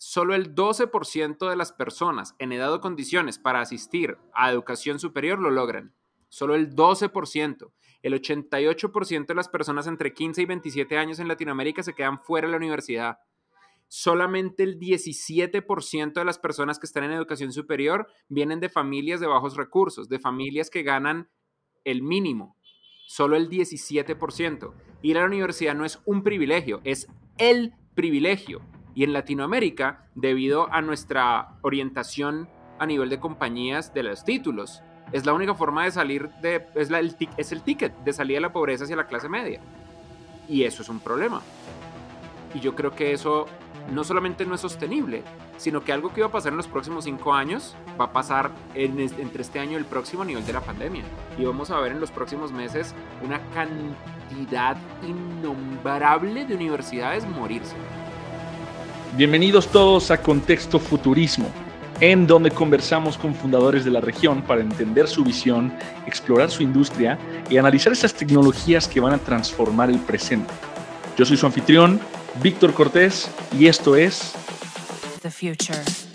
solo el 12% de las personas en edad o condiciones para asistir a educación superior lo logran. Solo el 12%. El 88% de las personas entre 15 y 27 años en Latinoamérica se quedan fuera de la universidad. Solamente el 17% de las personas que están en educación superior vienen de familias de bajos recursos, de familias que ganan el mínimo. Solo el 17%. Ir a la universidad no es un privilegio, es el privilegio. Y en Latinoamérica, debido a nuestra orientación a nivel de compañías de los títulos, es la única forma de salir de, es, el, es el ticket de salir de la pobreza hacia la clase media. Y eso es un problema. Y yo creo que eso no solamente no es sostenible, sino que algo que iba a pasar en los próximos cinco años va a pasar entre este año y el próximo a nivel de la pandemia. Y vamos a ver en los próximos meses una cantidad innombrable de universidades morirse. Bienvenidos todos a Contexto Futurismo, en donde conversamos con fundadores de la región para entender su visión, explorar su industria y analizar esas tecnologías que van a transformar el presente. Yo soy su anfitrión, Víctor Cortés, y esto es The Future.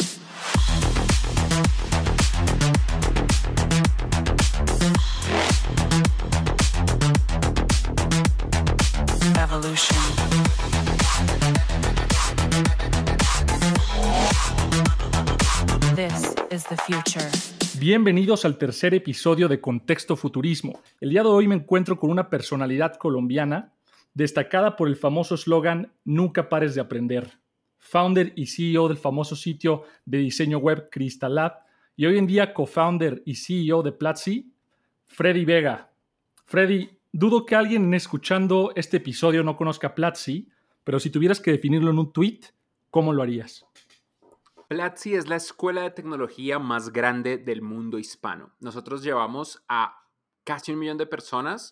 Bienvenidos al tercer episodio de Contexto Futurismo. El día de hoy me encuentro con una personalidad colombiana destacada por el famoso eslogan Nunca pares de aprender. Founder y CEO del famoso sitio de diseño web Crystal Lab y hoy en día co-founder y CEO de Platzi, Freddy Vega. Freddy, dudo que alguien escuchando este episodio no conozca Platzi, pero si tuvieras que definirlo en un tweet, ¿cómo lo harías? Platzi es la escuela de tecnología más grande del mundo hispano. Nosotros llevamos a casi un millón de personas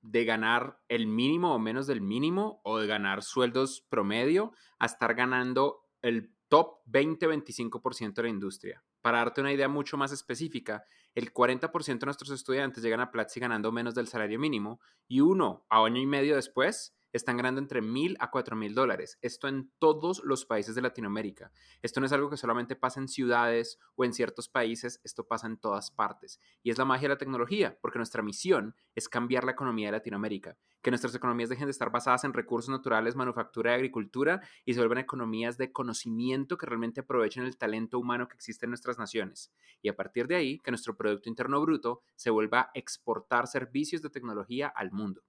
de ganar el mínimo o menos del mínimo o de ganar sueldos promedio a estar ganando el top 20-25% de la industria. Para darte una idea mucho más específica, el 40% de nuestros estudiantes llegan a Platzi ganando menos del salario mínimo y uno a año y medio después están ganando entre mil a cuatro mil dólares. Esto en todos los países de Latinoamérica. Esto no es algo que solamente pasa en ciudades o en ciertos países, esto pasa en todas partes. Y es la magia de la tecnología, porque nuestra misión es cambiar la economía de Latinoamérica, que nuestras economías dejen de estar basadas en recursos naturales, manufactura y agricultura y se vuelvan economías de conocimiento que realmente aprovechen el talento humano que existe en nuestras naciones. Y a partir de ahí, que nuestro Producto Interno Bruto se vuelva a exportar servicios de tecnología al mundo.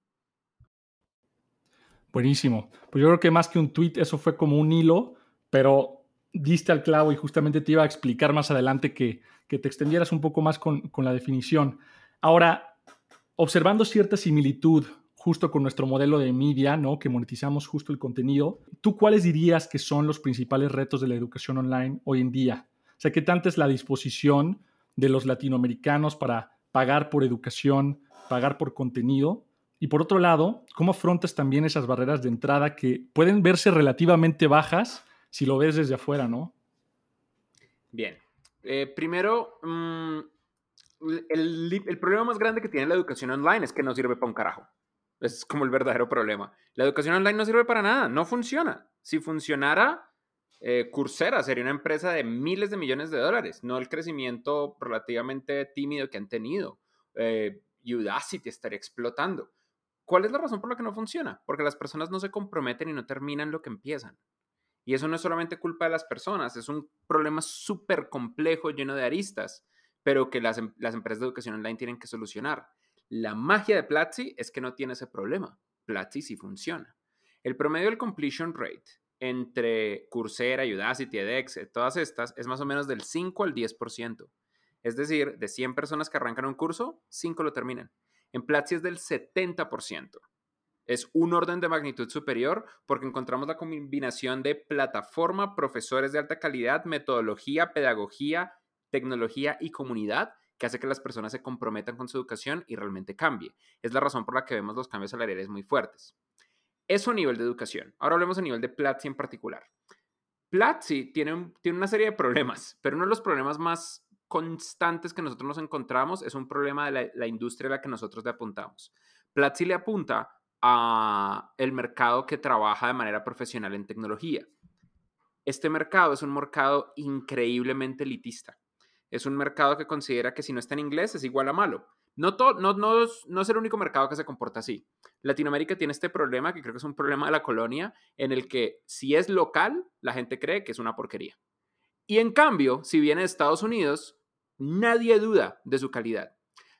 Buenísimo. Pues yo creo que más que un tweet, eso fue como un hilo, pero diste al clavo y justamente te iba a explicar más adelante que, te extendieras un poco más con, la definición. Ahora, observando cierta similitud justo con nuestro modelo de media, ¿no? Que monetizamos justo el contenido. ¿Tú cuáles dirías que son los principales retos de la educación online hoy en día? O sea, ¿qué tanta es la disposición de los latinoamericanos para pagar por educación, pagar por contenido? Y por otro lado, ¿cómo afrontas también esas barreras de entrada que pueden verse relativamente bajas si lo ves desde afuera, no? Bien. Eh, primero, mm, el, problema más grande que tiene la educación online es que no sirve para un carajo. Es como el verdadero problema. La educación online no sirve para nada, no funciona. Si funcionara, eh, Coursera sería una empresa de miles de millones de dólares, no el crecimiento relativamente tímido que han tenido. Eh, Udacity estaría explotando. ¿Cuál es la razón por la que no funciona? Porque las personas no se comprometen y no terminan lo que empiezan. Y eso no es solamente culpa de las personas, es un problema súper complejo, lleno de aristas, pero que las, em, las, empresas de educación online tienen que solucionar. La magia de Platzi es que no tiene ese problema. Platzi sí funciona. El promedio del completion rate entre Coursera, Udacity, edX, eh, todas estas, es más o menos del 5 al 10%. Es decir, de 100 personas que arrancan un curso, 5 lo terminan. En Platzi es del 70%. Es un orden de magnitud superior porque encontramos la combinación de plataforma, profesores de alta calidad, metodología, pedagogía, tecnología y comunidad que hace que las personas se comprometan con su educación y realmente cambie. Es la razón por la que vemos los cambios salariales muy fuertes. Eso a nivel de educación. Ahora hablemos a nivel de Platzi en particular. Platzi tiene, tiene una serie de problemas, pero uno de los problemas más constantes que nosotros nos encontramos es un problema de la, industria a la que nosotros le apuntamos. Platzi le apunta a el mercado que trabaja de manera profesional en tecnología. este mercado es un mercado increíblemente elitista. Es un mercado que considera que si no está en inglés es igual a malo. No, todo, no, no, no es el único mercado que se comporta así. Latinoamérica tiene este problema, que creo que es un problema de la colonia, en el que si es local, la gente cree que es una porquería. Y en cambio, si viene de Estados Unidos, nadie duda de su calidad.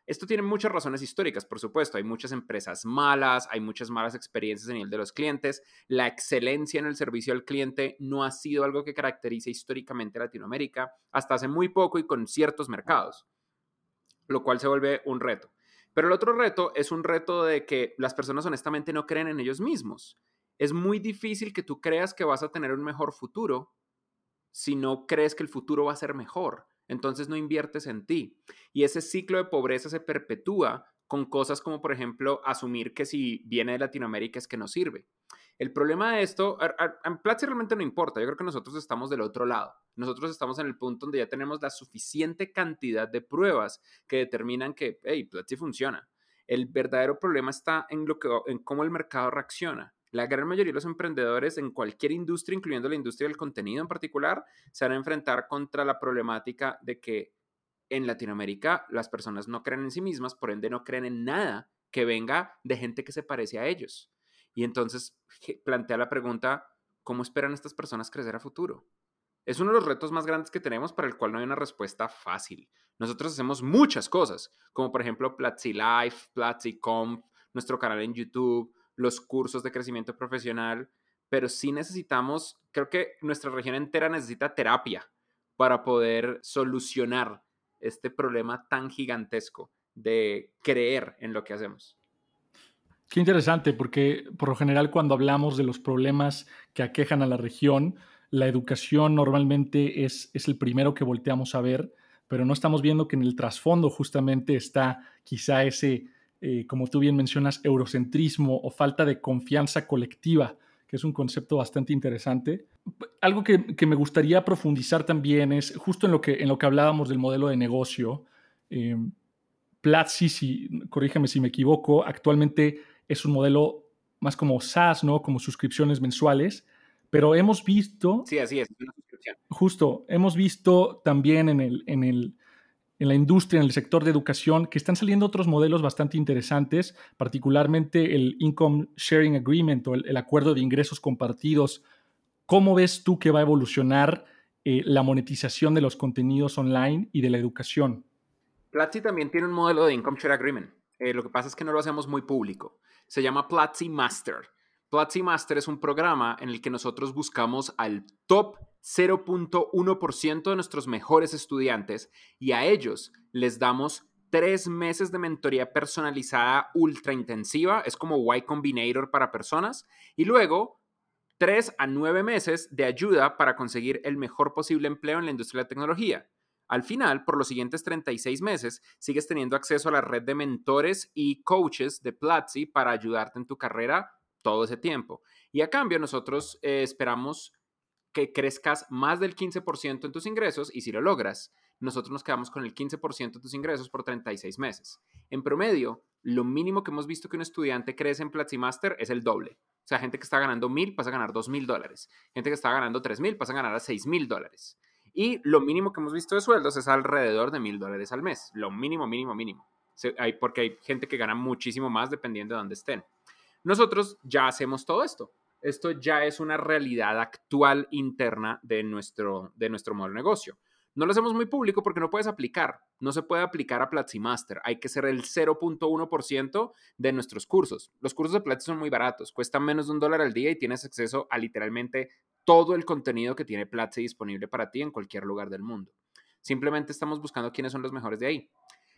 Esto tiene muchas razones históricas, por supuesto. Hay muchas empresas malas, hay muchas malas experiencias a nivel de los clientes. La excelencia en el servicio al cliente no ha sido algo que caracterice históricamente Latinoamérica hasta hace muy poco y con ciertos mercados, lo cual se vuelve un reto. Pero el otro reto es un reto de que las personas honestamente no creen en ellos mismos. Es muy difícil que tú creas que vas a tener un mejor futuro si no crees que el futuro va a ser mejor entonces no inviertes en ti. Y ese ciclo de pobreza se perpetúa con cosas como, por ejemplo, asumir que si viene de Latinoamérica es que no sirve. El problema de esto, en Platzi realmente no importa, yo creo que nosotros estamos del otro lado. Nosotros estamos en el punto donde ya tenemos la suficiente cantidad de pruebas que determinan que, hey, Platzi funciona. El verdadero problema está en, lo que, en cómo el mercado reacciona. La gran mayoría de los emprendedores en cualquier industria, incluyendo la industria del contenido en particular, se van a enfrentar contra la problemática de que en Latinoamérica las personas no creen en sí mismas, por ende no creen en nada que venga de gente que se parece a ellos. Y entonces plantea la pregunta, ¿cómo esperan estas personas crecer a futuro? Es uno de los retos más grandes que tenemos para el cual no hay una respuesta fácil. Nosotros hacemos muchas cosas, como por ejemplo Platzi Life, Platzi Conf, nuestro canal en YouTube, los cursos de crecimiento profesional, pero sí necesitamos, creo que nuestra región entera necesita terapia para poder solucionar este problema tan gigantesco de creer en lo que hacemos. Qué interesante, porque por lo general cuando hablamos de los problemas que aquejan a la región, la educación normalmente es, es el primero que volteamos a ver, pero no estamos viendo que en el trasfondo justamente está quizá ese eh, como tú bien mencionas, eurocentrismo o falta de confianza colectiva, que es un concepto bastante interesante. Algo que, me gustaría profundizar también es justo en lo que, en lo que hablábamos del modelo de negocio. Eh, Platzi, si, corrígeme si me equivoco, actualmente es un modelo más como SaaS, ¿no? Como suscripciones mensuales, pero hemos visto... Sí, así es, una suscripción. Justo, hemos visto también en el, en el en la industria, en el sector de educación, que están saliendo otros modelos bastante interesantes, particularmente el Income Sharing Agreement o el, acuerdo de ingresos compartidos. ¿Cómo ves tú que va a evolucionar eh, la monetización de los contenidos online y de la educación? Platzi también tiene un modelo de Income Share Agreement. Eh, lo que pasa es que no lo hacemos muy público. Se llama Platzi Master. Platzi Master es un programa en el que nosotros buscamos al top 0.1% de nuestros mejores estudiantes y a ellos les damos tres meses de mentoría personalizada ultra intensiva, es como Y Combinator para personas, y luego tres a nueve meses de ayuda para conseguir el mejor posible empleo en la industria de la tecnología. Al final, por los siguientes 36 meses, sigues teniendo acceso a la red de mentores y coaches de Platzi para ayudarte en tu carrera todo ese tiempo. Y a cambio, nosotros eh, esperamos que crezcas más del 15% en tus ingresos y si lo logras, nosotros nos quedamos con el 15% de tus ingresos por 36 meses. En promedio, lo mínimo que hemos visto que un estudiante crece en Platzi Master es el doble. O sea, gente que está ganando mil pasa a ganar dos mil dólares. Gente que está ganando tres mil pasa a ganar a seis mil dólares. Y lo mínimo que hemos visto de sueldos es alrededor de mil dólares al mes. Lo mínimo, mínimo, mínimo. porque hay gente que gana muchísimo más dependiendo de dónde estén. Nosotros ya hacemos todo esto esto ya es una realidad actual interna de nuestro, de nuestro modelo de negocio. No lo hacemos muy público porque no puedes aplicar. No se puede aplicar a Platzi Master. Hay que ser el 0.1% de nuestros cursos. Los cursos de Platzi son muy baratos. Cuestan menos de un dólar al día y tienes acceso a literalmente todo el contenido que tiene Platzi disponible para ti en cualquier lugar del mundo. Simplemente estamos buscando quiénes son los mejores de ahí.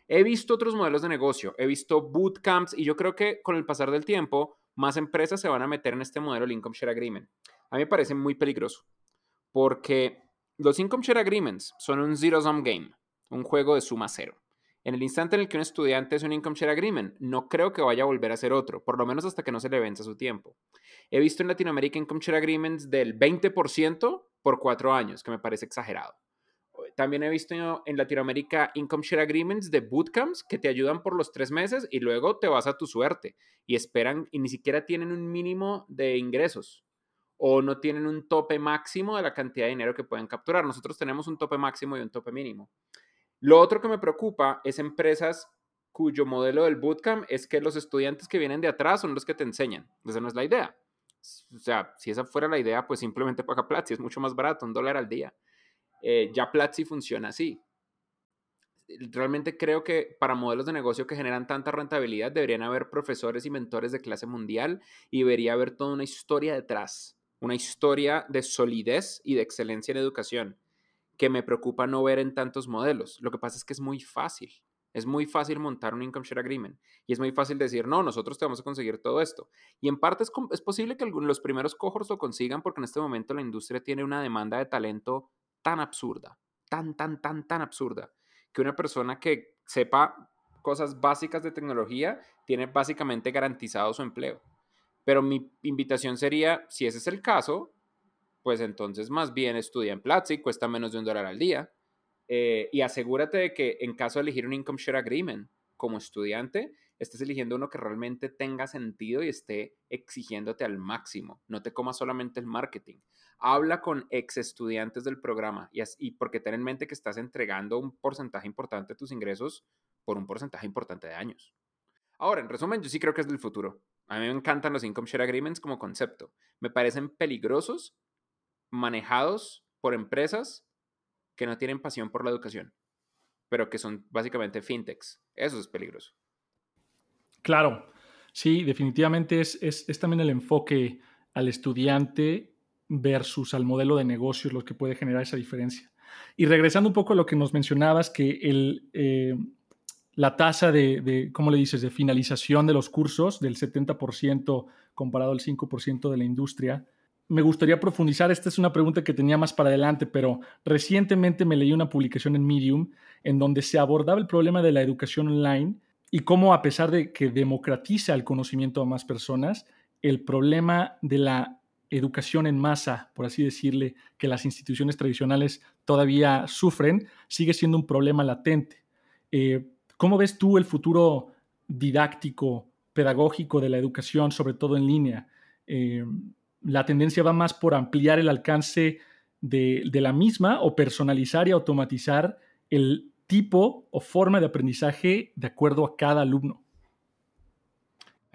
He visto otros modelos de negocio. He visto bootcamps y yo creo que con el pasar del tiempo más empresas se van a meter en este modelo de Income Share Agreement. A mí me parece muy peligroso porque los Income Share Agreements son un zero-sum game, un juego de suma cero. En el instante en el que un estudiante es un Income Share Agreement, no creo que vaya a volver a ser otro, por lo menos hasta que no se le vence su tiempo. He visto en Latinoamérica Income Share Agreements del 20% por cuatro años, que me parece exagerado. También he visto en Latinoamérica Income Share Agreements de bootcamps que te ayudan por los tres meses y luego te vas a tu suerte y esperan y ni siquiera tienen un mínimo de ingresos. o no tienen un tope máximo de la cantidad de dinero que pueden capturar. Nosotros tenemos un tope máximo y un tope mínimo. Lo otro que me preocupa es empresas cuyo modelo del bootcamp es que los estudiantes que vienen de atrás son los que te enseñan. Esa no es la idea. O sea, si esa fuera la idea, pues simplemente paga Platzi, es mucho más barato, un dólar al día. Eh, ya Platzi funciona así. Realmente creo que para modelos de negocio que generan tanta rentabilidad deberían haber profesores y mentores de clase mundial y debería haber toda una historia detrás, una historia de solidez y de excelencia en educación que me preocupa no ver en tantos modelos. Lo que pasa es que es muy fácil. Es muy fácil montar un income share agreement y es muy fácil decir, no, nosotros te vamos a conseguir todo esto. Y en parte es, posible que los primeros cohorts lo consigan porque en este momento la industria tiene una demanda de talento tan absurda, tan, tan, tan, tan absurda, que una persona que sepa cosas básicas de tecnología tiene básicamente garantizado su empleo. Pero mi invitación sería, si ese es el caso, pues entonces más bien estudia en Platzi, cuesta menos de un dólar al día eh, y asegúrate de que en caso de elegir un income share agreement como estudiante, estés eligiendo uno que realmente tenga sentido y esté exigiéndote al máximo. No te comas solamente el marketing. Habla con ex estudiantes del programa y, y porque ten en mente que estás entregando un porcentaje importante de tus ingresos por un porcentaje importante de años. Ahora, en resumen, yo sí creo que es del futuro. A mí me encantan los income share agreements como concepto. Me parecen peligrosos, manejados por empresas que no tienen pasión por la educación, pero que son básicamente fintechs. Eso es peligroso. Claro, sí, definitivamente es, también el enfoque al estudiante versus al modelo de negocios lo que puede generar esa diferencia. Y regresando un poco a lo que nos mencionabas, que el, eh, la tasa de, de, ¿cómo le dices?, de finalización de los cursos del 70% comparado al 5% de la industria, me gustaría profundizar. Esta es una pregunta que tenía más para adelante, pero recientemente me leí una publicación en Medium en donde se abordaba el problema de la educación online y cómo a pesar de que democratiza el conocimiento a más personas, el problema de la educación en masa, por así decirle, que las instituciones tradicionales todavía sufren, sigue siendo un problema latente. Eh, ¿Cómo ves tú el futuro didáctico, pedagógico de la educación, sobre todo en línea? Eh, la tendencia va más por ampliar el alcance de, la misma o personalizar y automatizar el tipo o forma de aprendizaje de acuerdo a cada alumno.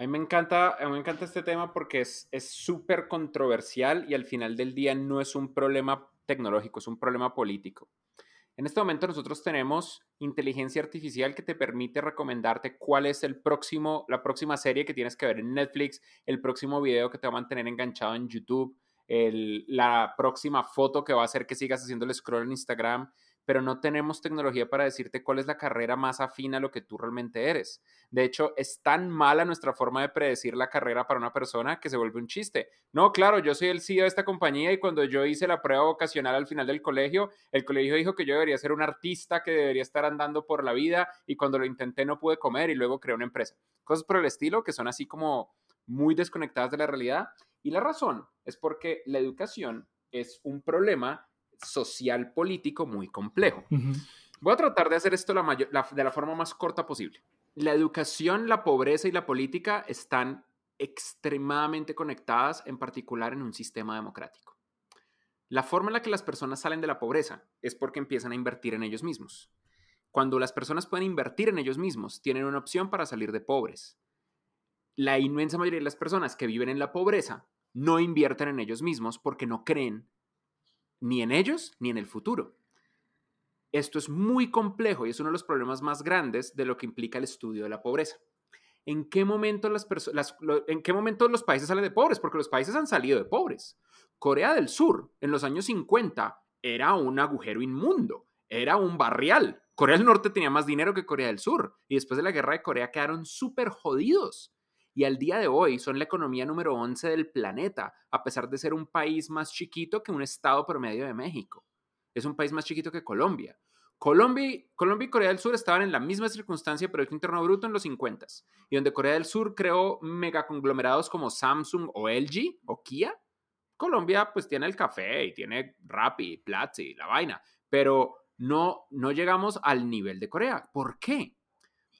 A mí me encanta, me encanta este tema porque es súper controversial y al final del día no es un problema tecnológico, es un problema político. En este momento nosotros tenemos inteligencia artificial que te permite recomendarte cuál es el próximo, la próxima serie que tienes que ver en Netflix, el próximo video que te va a mantener enganchado en YouTube, la próxima foto que va a hacer que sigas haciendo el scroll en Instagram pero no tenemos tecnología para decirte cuál es la carrera más afín a lo que tú realmente eres. De hecho, es tan mala nuestra forma de predecir la carrera para una persona que se vuelve un chiste. No, claro, yo soy el CEO de esta compañía y cuando yo hice la prueba vocacional al final del colegio, el colegio dijo que yo debería ser un artista que debería estar andando por la vida y cuando lo intenté no pude comer y luego creé una empresa. Cosas por el estilo que son así como muy desconectadas de la realidad. Y la razón es porque la educación es un problema social político muy complejo. Voy a tratar de hacer esto la de la forma más corta posible. La educación, la pobreza y la política están extremadamente conectadas, en particular en un sistema democrático. La forma en la que las personas salen de la pobreza es porque empiezan a invertir en ellos mismos. Cuando las personas pueden invertir en ellos mismos, tienen una opción para salir de pobres. La inmensa mayoría de las personas que viven en la pobreza no invierten en ellos mismos porque no creen ni en ellos ni en el futuro. Esto es muy complejo y es uno de los problemas más grandes de lo que implica el estudio de la pobreza. ¿En qué momento, las ¿En qué momento los países salen de pobres? Porque los países han salido de pobres. Corea del Sur, en los años 50, era un agujero inmundo, era un barrial. Corea del Norte tenía más dinero que Corea del Sur y después de la guerra de Corea quedaron súper jodidos y al día de hoy son la economía número 11 del planeta, a pesar de ser un país más chiquito que un estado promedio de México. Es un país más chiquito que Colombia. Colombia, Colombia y Corea del Sur estaban en la misma circunstancia de Producto Interno Bruto en los 50 y donde Corea del Sur creó megaconglomerados como Samsung o LG o Kia. Colombia pues tiene el café y tiene Rappi, Platzi, la vaina, pero no, no llegamos al nivel de Corea. ¿Por qué?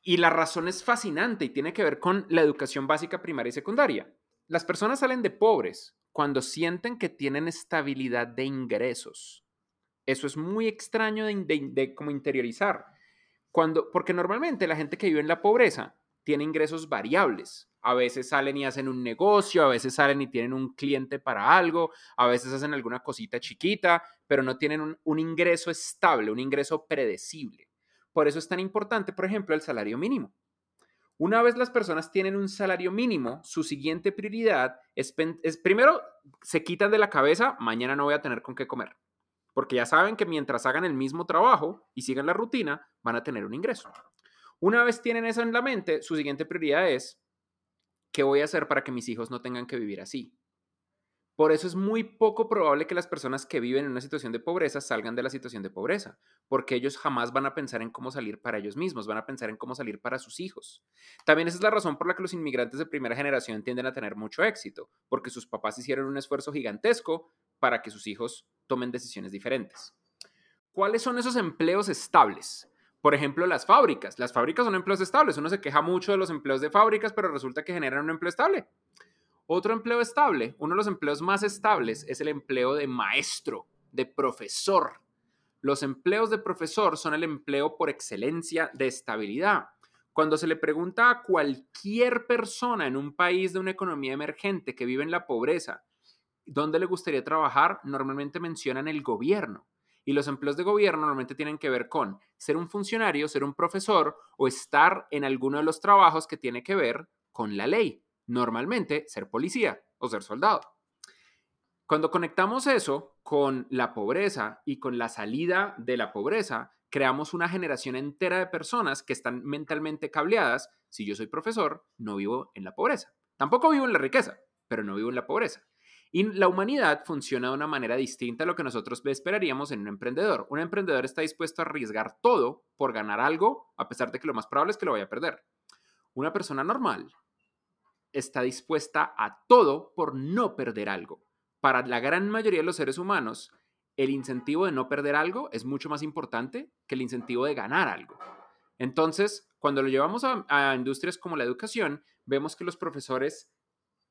Y la razón es fascinante y tiene que ver con la educación básica primaria y secundaria. Las personas salen de pobres cuando sienten que tienen estabilidad de ingresos. Eso es muy extraño de, de, como interiorizar. Cuando, porque normalmente la gente que vive en la pobreza tiene ingresos variables. A veces salen y hacen un negocio, a veces salen y tienen un cliente para algo, a veces hacen alguna cosita chiquita, pero no tienen un ingreso estable, un ingreso predecible. Por eso es tan importante, por ejemplo, el salario mínimo. Una vez las personas tienen un salario mínimo, su siguiente prioridad es, primero, se quitan de la cabeza, mañana no voy a tener con qué comer, porque ya saben que mientras hagan el mismo trabajo y sigan la rutina, van a tener un ingreso. Una vez tienen eso en la mente, su siguiente prioridad es, ¿qué voy a hacer para que mis hijos no tengan que vivir así? Por eso es muy poco probable que las personas que viven en una situación de pobreza salgan de la situación de pobreza, porque ellos jamás van a pensar en cómo salir para ellos mismos, van a pensar en cómo salir para sus hijos. También esa es la razón por la que los inmigrantes de primera generación tienden a tener mucho éxito, porque sus papás hicieron un esfuerzo gigantesco para que sus hijos tomen decisiones diferentes. ¿Cuáles son esos empleos estables? Por ejemplo, las fábricas. Las fábricas son empleos estables. Uno se queja mucho de los empleos de fábricas, pero resulta que generan un empleo estable. Otro empleo estable, uno de los empleos más estables es el empleo de maestro, de profesor. Los empleos de profesor son el empleo por excelencia de estabilidad. Cuando se le pregunta a cualquier persona en un país de una economía emergente que vive en la pobreza, ¿dónde le gustaría trabajar? Normalmente mencionan el gobierno. Y los empleos de gobierno normalmente tienen que ver con ser un funcionario, ser un profesor o estar en alguno de los trabajos que tiene que ver con la ley normalmente ser policía o ser soldado. Cuando conectamos eso con la pobreza y con la salida de la pobreza, creamos una generación entera de personas que están mentalmente cableadas. Si yo soy profesor, no vivo en la pobreza. Tampoco vivo en la riqueza, pero no vivo en la pobreza. Y la humanidad funciona de una manera distinta a lo que nosotros esperaríamos en un emprendedor. Un emprendedor está dispuesto a arriesgar todo por ganar algo, a pesar de que lo más probable es que lo vaya a perder. Una persona normal está dispuesta a todo por no perder algo. Para la gran mayoría de los seres humanos, el incentivo de no perder algo es mucho más importante que el incentivo de ganar algo. Entonces, cuando lo llevamos a, industrias como la educación, vemos que los profesores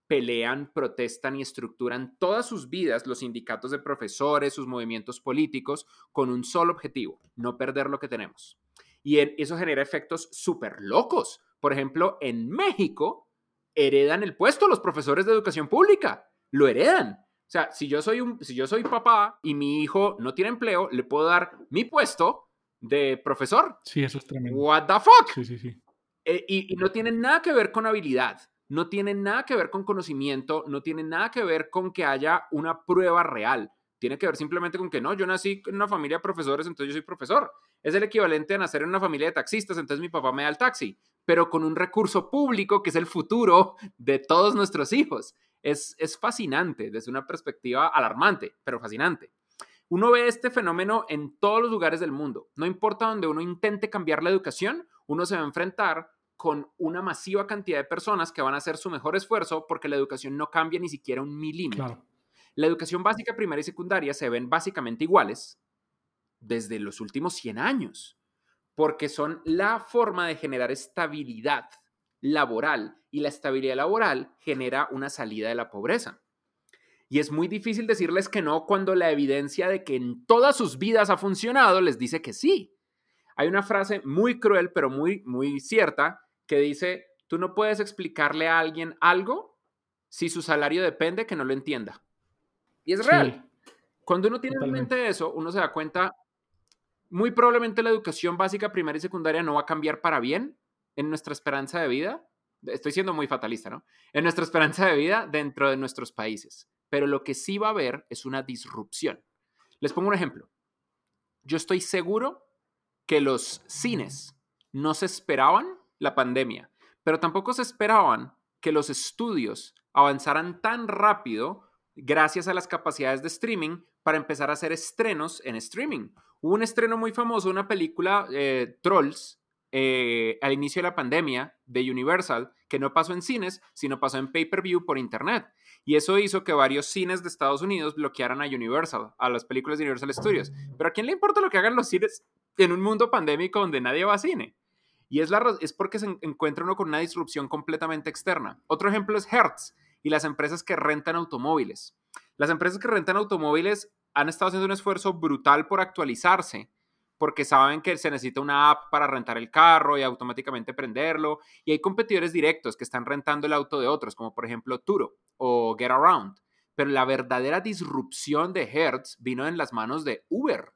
pelean, protestan y estructuran todas sus vidas, los sindicatos de profesores, sus movimientos políticos, con un solo objetivo, no perder lo que tenemos. Y eso genera efectos súper locos. Por ejemplo, en México, heredan el puesto los profesores de educación pública. Lo heredan. O sea, si yo soy, un, si yo soy papá y mi hijo no tiene empleo, le puedo dar mi puesto de profesor. Sí, eso es tremendo. What the fuck? Sí, sí, sí. Eh, y, y, no tiene nada que ver con habilidad, no tiene nada que ver con conocimiento, no tiene nada que ver con que haya una prueba real. Tiene que ver simplemente con que no, yo nací en una familia de profesores, entonces yo soy profesor. Es el equivalente a nacer en una familia de taxistas, entonces mi papá me da el taxi pero con un recurso público que es el futuro de todos nuestros hijos. Es, es fascinante desde una perspectiva alarmante, pero fascinante. Uno ve este fenómeno en todos los lugares del mundo. No importa donde uno intente cambiar la educación, uno se va a enfrentar con una masiva cantidad de personas que van a hacer su mejor esfuerzo porque la educación no cambia ni siquiera un milímetro. La educación básica, primaria y secundaria se ven básicamente iguales desde los últimos 100 años porque son la forma de generar estabilidad laboral y la estabilidad laboral genera una salida de la pobreza. Y es muy difícil decirles que no cuando la evidencia de que en todas sus vidas ha funcionado les dice que sí. Hay una frase muy cruel pero muy muy cierta que dice, "Tú no puedes explicarle a alguien algo si su salario depende que no lo entienda." Y es real. Cuando uno tiene en mente eso, uno se da cuenta muy probablemente la educación básica, primaria y secundaria no va a cambiar para bien en nuestra esperanza de vida. Estoy siendo muy fatalista, ¿no? En nuestra esperanza de vida dentro de nuestros países. Pero lo que sí va a haber es una disrupción. Les pongo un ejemplo. Yo estoy seguro que los cines no se esperaban la pandemia, pero tampoco se esperaban que los estudios avanzaran tan rápido gracias a las capacidades de streaming para empezar a hacer estrenos en streaming. Hubo un estreno muy famoso, una película, eh, Trolls, eh, al inicio de la pandemia de Universal, que no pasó en cines, sino pasó en pay-per-view por internet. Y eso hizo que varios cines de Estados Unidos bloquearan a Universal, a las películas de Universal Studios. Pero ¿a quién le importa lo que hagan los cines en un mundo pandémico donde nadie va a cine? Y es, la, es porque se encuentra uno con una disrupción completamente externa. Otro ejemplo es Hertz. y las empresas que rentan automóviles. Las empresas que rentan automóviles han estado haciendo un esfuerzo brutal por actualizarse porque saben que se necesita una app para rentar el carro y automáticamente prenderlo. Y hay competidores directos que están rentando el auto de otros, como por ejemplo Turo o Get Around. Pero la verdadera disrupción de Hertz vino en las manos de Uber.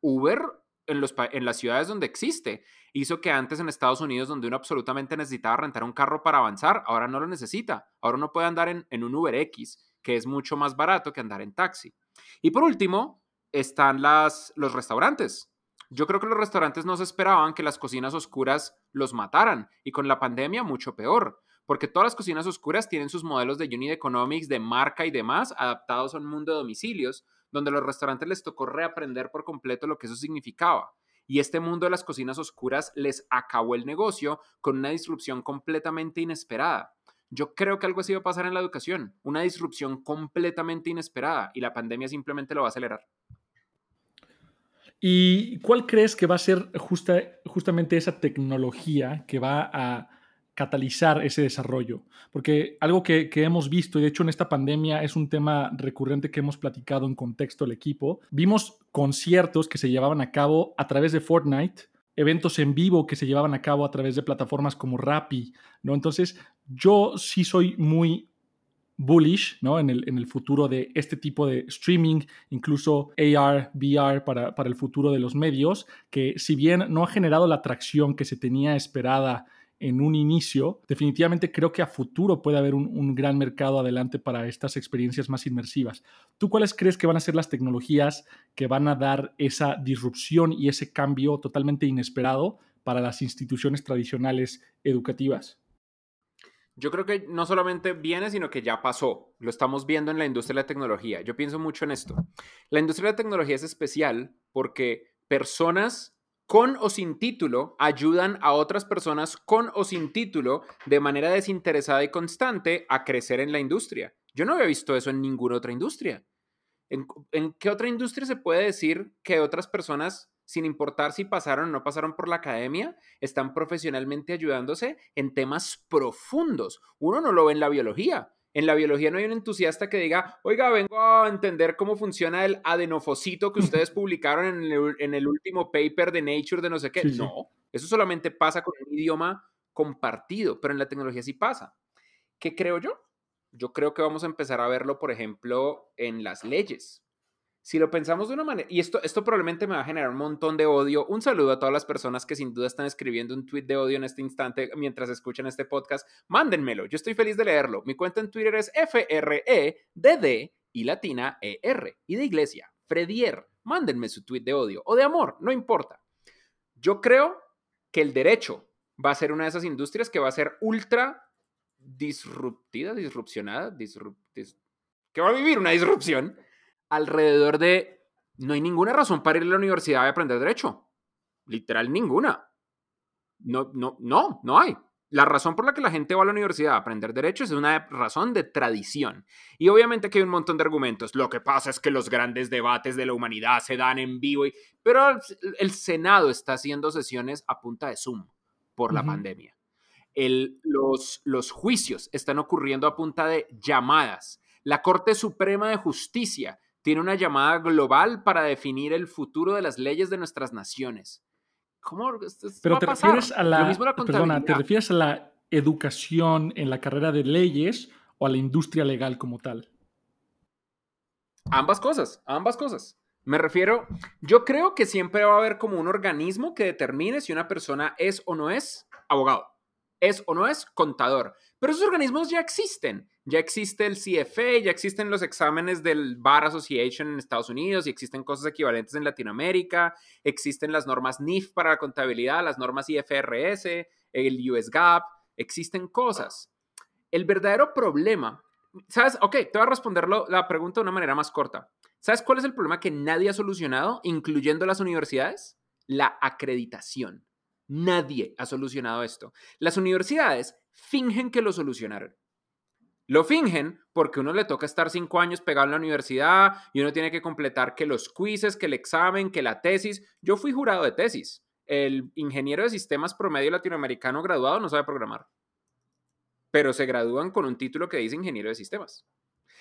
Uber en, las ciudades donde existe hizo que antes en Estados Unidos, donde uno absolutamente necesitaba rentar un carro para avanzar, ahora no lo necesita. Ahora uno puede andar en, en un Uber X, que es mucho más barato que andar en taxi. Y por último, están los restaurantes. Yo creo que los restaurantes no se esperaban que las cocinas oscuras los mataran y con la pandemia mucho peor, porque todas las cocinas oscuras tienen sus modelos de unit economics, de marca y demás adaptados a un mundo de domicilios, donde a los restaurantes les tocó reaprender por completo lo que eso significaba. Y este mundo de las cocinas oscuras les acabó el negocio con una disrupción completamente inesperada. Yo creo que algo así va a pasar en la educación, una disrupción completamente inesperada y la pandemia simplemente lo va a acelerar. ¿Y cuál crees que va a ser justa, justamente esa tecnología que va a catalizar ese desarrollo? Porque algo que, hemos visto, y de hecho en esta pandemia es un tema recurrente que hemos platicado en contexto del equipo, vimos conciertos que se llevaban a cabo a través de Fortnite, eventos en vivo que se llevaban a cabo a través de plataformas como Rappi, ¿no? Entonces, yo sí soy muy bullish ¿no? en, el, en el futuro de este tipo de streaming, incluso AR, VR para, para el futuro de los medios, que si bien no ha generado la atracción que se tenía esperada en un inicio, definitivamente creo que a futuro puede haber un, gran mercado adelante para estas experiencias más inmersivas. ¿Tú cuáles crees que van a ser las tecnologías que van a dar esa disrupción y ese cambio totalmente inesperado para las instituciones tradicionales educativas? Yo creo que no solamente viene, sino que ya pasó. Lo estamos viendo en la industria de la tecnología. Yo pienso mucho en esto. La industria de la tecnología es especial porque personas con o sin título ayudan a otras personas con o sin título de manera desinteresada y constante a crecer en la industria. Yo no había visto eso en ninguna otra industria. ¿En, en qué otra industria se puede decir que otras personas sin importar si pasaron o no pasaron por la academia, están profesionalmente ayudándose en temas profundos. Uno no lo ve en la biología. En la biología no hay un entusiasta que diga, oiga, vengo a entender cómo funciona el adenofocito que ustedes publicaron en el, último paper de Nature de no sé qué. no, eso solamente pasa con un idioma compartido, pero en la tecnología sí pasa. ¿Qué creo yo? Yo creo que vamos a empezar a verlo, por ejemplo, en las leyes si lo pensamos de una manera, y esto, esto probablemente me va a generar un montón de odio, un saludo a todas las personas que sin duda están escribiendo un tweet de odio en este instante mientras escuchan este podcast, mándenmelo, yo estoy feliz de leerlo. Mi cuenta en Twitter es FREDD y latina ER, y de iglesia, Fredier. Mándenme su tweet de odio o de amor, no importa. Yo creo que el derecho va a ser una de esas industrias que va a ser ultra disruptida, disrupcionada, que va a vivir una disrupción alrededor de no hay ninguna razón para ir a la universidad y aprender derecho. Literal ninguna. No, no, no, no hay. La razón por la que la gente va a la universidad a aprender derecho es una razón de tradición. Y obviamente que hay un montón de argumentos. Lo que pasa es que los grandes debates de la humanidad se dan en vivo, y... pero el Senado está haciendo sesiones a punta de Zoom por la pandemia. El, los, los juicios están ocurriendo a punta de llamadas. La Corte Suprema de Justicia tiene una llamada global para definir el futuro de las leyes de nuestras naciones. ¿Cómo? Pero te refieres a la, perdona, ¿te refieres a la educación en la carrera de leyes o a la industria legal como tal? Ambas cosas, ambas cosas. Me refiero, yo creo que siempre va a haber como un organismo que determine si una persona es o no es abogado, es o no es contador. Pero esos organismos ya existen ya existe el CFA, ya existen los exámenes del Bar Association en Estados Unidos y existen cosas equivalentes en Latinoamérica, existen las normas NIF para la contabilidad, las normas IFRS, el US GAAP, existen cosas. El verdadero problema, ¿sabes? Ok, te voy a responder la pregunta de una manera más corta. ¿Sabes cuál es el problema que nadie ha solucionado, incluyendo las universidades? La acreditación. Nadie ha solucionado esto. Las universidades fingen que lo solucionaron. Lo fingen porque uno le toca estar cinco años pegado en la universidad y uno tiene que completar que los quizzes, que el examen, que la tesis. Yo fui jurado de tesis. El ingeniero de sistemas promedio latinoamericano graduado no sabe programar. pero se gradúan con un título que dice ingeniero de sistemas.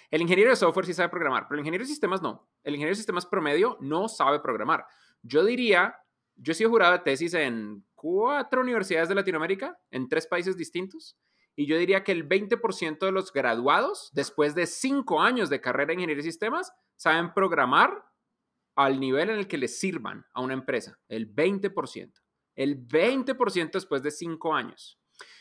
El ingeniero de software sí sabe programar, pero el ingeniero de sistemas no. El ingeniero de sistemas promedio no sabe programar. Yo diría, yo he sido jurado de tesis en cuatro universidades de Latinoamérica, en tres países distintos, y yo diría que el 20% de los graduados, después de cinco años de carrera en ingeniería de sistemas, saben programar al nivel en el que les sirvan a una empresa. El 20%. El 20% después de cinco años.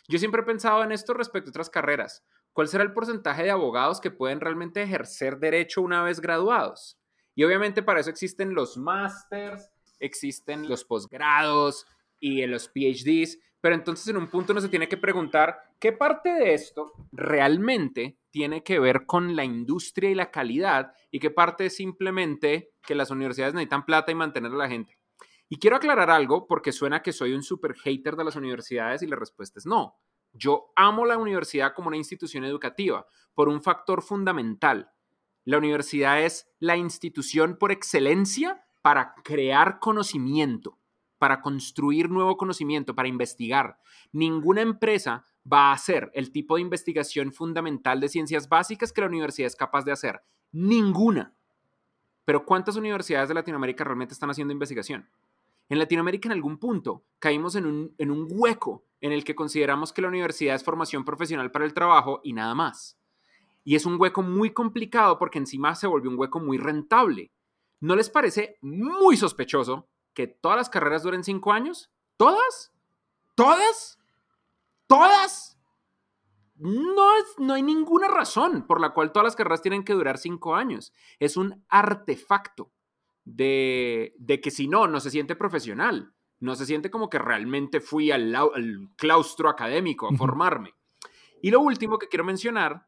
Yo siempre he pensado en esto respecto a otras carreras. ¿Cuál será el porcentaje de abogados que pueden realmente ejercer derecho una vez graduados? Y obviamente para eso existen los másters, existen los posgrados y los PhDs, pero entonces en un punto uno se tiene que preguntar qué parte de esto realmente tiene que ver con la industria y la calidad y qué parte es simplemente que las universidades necesitan plata y mantener a la gente. Y quiero aclarar algo porque suena que soy un super hater de las universidades y la respuesta es no. Yo amo la universidad como una institución educativa por un factor fundamental. La universidad es la institución por excelencia para crear conocimiento, para construir nuevo conocimiento, para investigar. Ninguna empresa va a hacer el tipo de investigación fundamental de ciencias básicas que la universidad es capaz de hacer. Ninguna. Pero ¿cuántas universidades de Latinoamérica realmente están haciendo investigación? En Latinoamérica en algún punto caímos en un, en un hueco en el que consideramos que la universidad es formación profesional para el trabajo y nada más. Y es un hueco muy complicado porque encima se volvió un hueco muy rentable. ¿No les parece muy sospechoso que todas las carreras duren cinco años? ¿Todas? ¿Todas? ¿Todas? No, es, no hay ninguna razón por la cual todas las carreras tienen que durar cinco años. Es un artefacto de, que si no, no se siente profesional. No se siente como que realmente fui al, al claustro académico a formarme. Y lo último que quiero mencionar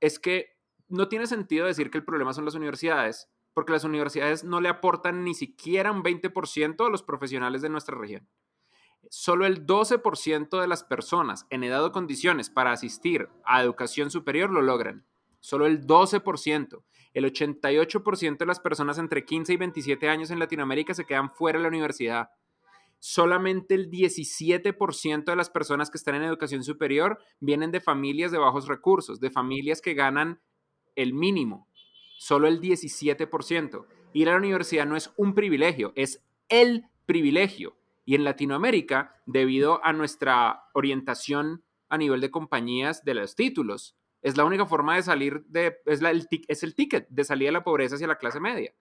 es que no tiene sentido decir que el problema son las universidades, porque las universidades no le aportan ni siquiera un 20% a los profesionales de nuestra región. Solo el 12% de las personas en edad o condiciones para asistir a educación superior lo logran. Solo el 12%. El 88% de las personas entre 15 y 27 años en Latinoamérica se quedan fuera de la universidad. Solamente el 17% de las personas que están en educación superior vienen de familias de bajos recursos, de familias que ganan el mínimo. Solo el 17%. Ir a la universidad no es un privilegio, es el privilegio. Y en Latinoamérica, debido a nuestra orientación a nivel de compañías de los títulos, es la única forma de salir de, es, el, es el ticket de salir de la pobreza hacia la clase media.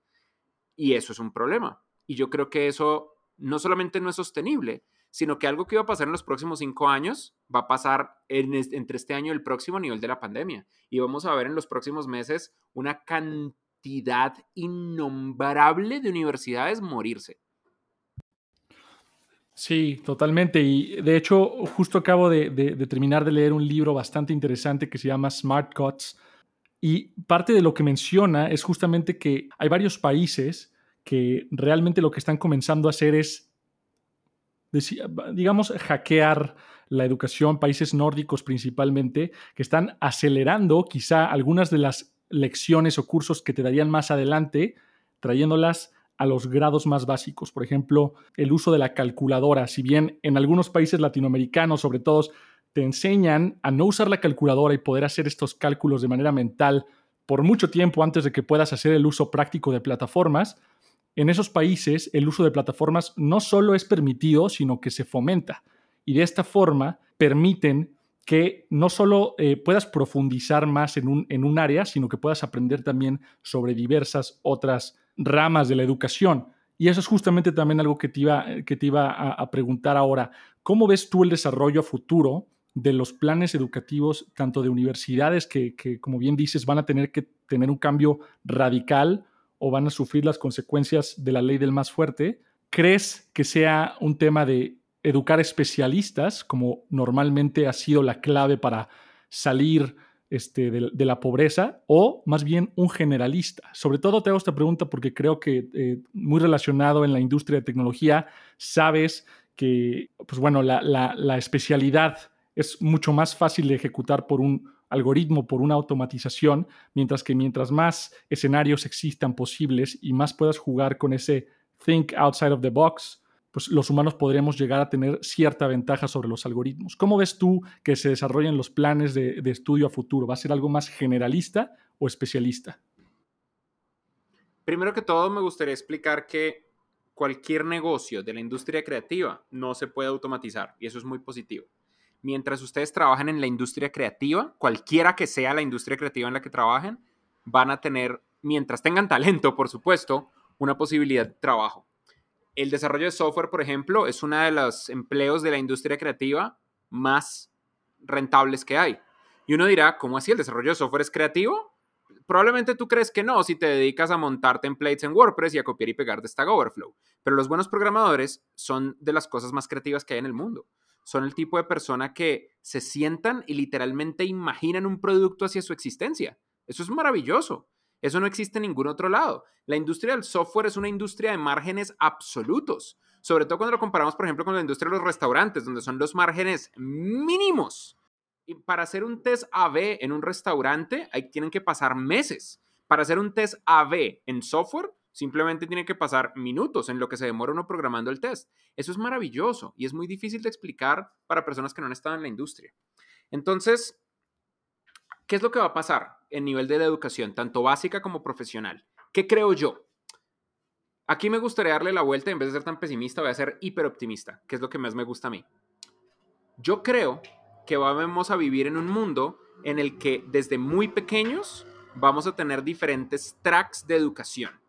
Y eso es un problema. Y yo creo que eso no solamente no es sostenible, sino que algo que va a pasar en los próximos cinco años va a pasar entre este año y el próximo nivel de la pandemia. Y vamos a ver en los próximos meses una cantidad innombrable de universidades morirse. Sí, totalmente. Y de hecho, justo acabo de, terminar de leer un libro bastante interesante que se llama Smart Cuts. Y parte de lo que menciona es justamente que hay varios países que realmente lo que están comenzando a hacer es, digamos, hackear la educación, países nórdicos principalmente, que están acelerando quizá algunas de las lecciones o cursos que te darían más adelante, trayéndolas a los grados más básicos. Por ejemplo, el uso de la calculadora. Si bien en algunos países latinoamericanos, sobre todo, te enseñan a no usar la calculadora y poder hacer estos cálculos de manera mental por mucho tiempo antes de que puedas hacer el uso práctico de plataformas, en esos países el uso de plataformas no solo es permitido, sino que se fomenta. Y de esta forma permiten que no solo eh, puedas profundizar más en un, en un área, sino que puedas aprender también sobre diversas otras ramas de la educación. Y eso es justamente también algo que te iba, que te iba a, preguntar ahora. ¿Cómo ves tú el desarrollo futuro de los planes educativos, tanto de universidades que, que, como bien dices, van a tener que tener un cambio radical o van a sufrir las consecuencias de la ley del más fuerte? ¿Crees que sea un tema de educar especialistas, como normalmente ha sido la clave para salir este, de, la pobreza o más bien un generalista? Sobre todo te hago esta pregunta porque creo que eh, muy relacionado en la industria de tecnología, sabes que, pues bueno, la, especialidad es mucho más fácil de ejecutar por un algoritmo, por una automatización, mientras que mientras más escenarios existan posibles y más puedas jugar con ese think outside of the box, pues los humanos podríamos llegar a tener cierta ventaja sobre los algoritmos. ¿Cómo ves tú que se desarrollen los planes de, de estudio a futuro? ¿Va a ser algo más generalista o especialista? Primero que todo, me gustaría explicar que cualquier negocio de la industria creativa no se puede automatizar y eso es muy positivo. Mientras ustedes trabajan en la industria creativa, cualquiera que sea la industria creativa en la que trabajen, van a tener, mientras tengan talento, por supuesto, una posibilidad de trabajo. El desarrollo de software, por ejemplo, es uno de los empleos de la industria creativa más rentables que hay. Y uno dirá, ¿cómo así el desarrollo de software es creativo? Probablemente tú crees que no si te dedicas a montar templates en WordPress y a copiar y pegar de Stack Overflow. Pero los buenos programadores son de las cosas más creativas que hay en el mundo. Son el tipo de persona que se sientan y literalmente imaginan un producto hacia su existencia. Eso es maravilloso. Eso no existe en ningún otro lado. La industria del software es una industria de márgenes absolutos, sobre todo cuando lo comparamos, por ejemplo, con la industria de los restaurantes, donde son los márgenes mínimos. Y para hacer un test AB en un restaurante, ahí tienen que pasar meses. Para hacer un test AB en software, simplemente tiene que pasar minutos en lo que se demora uno programando el test. Eso es maravilloso y es muy difícil de explicar para personas que no han estado en la industria. Entonces, ¿qué es lo que va a pasar en nivel de la educación, tanto básica como profesional? ¿Qué creo yo? Aquí me gustaría darle la vuelta, en vez de ser tan pesimista, voy a ser hiperoptimista, que es lo que más me gusta a mí. Yo creo que vamos a vivir en un mundo en el que desde muy pequeños vamos a tener diferentes tracks de educación.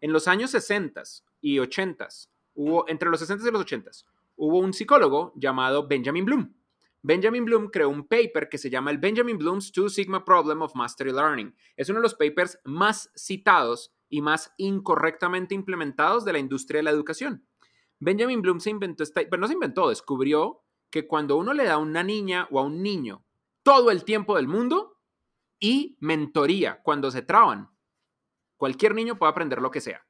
En los años 60 y 80, hubo, entre los 60 y los 80, hubo un psicólogo llamado Benjamin Bloom. Benjamin Bloom creó un paper que se llama el Benjamin Bloom's Two Sigma Problem of Mastery Learning. Es uno de los papers más citados y más incorrectamente implementados de la industria de la educación. Benjamin Bloom se inventó, esta, pero no se inventó, descubrió que cuando uno le da a una niña o a un niño todo el tiempo del mundo y mentoría cuando se traban, cualquier niño puede aprender lo que sea.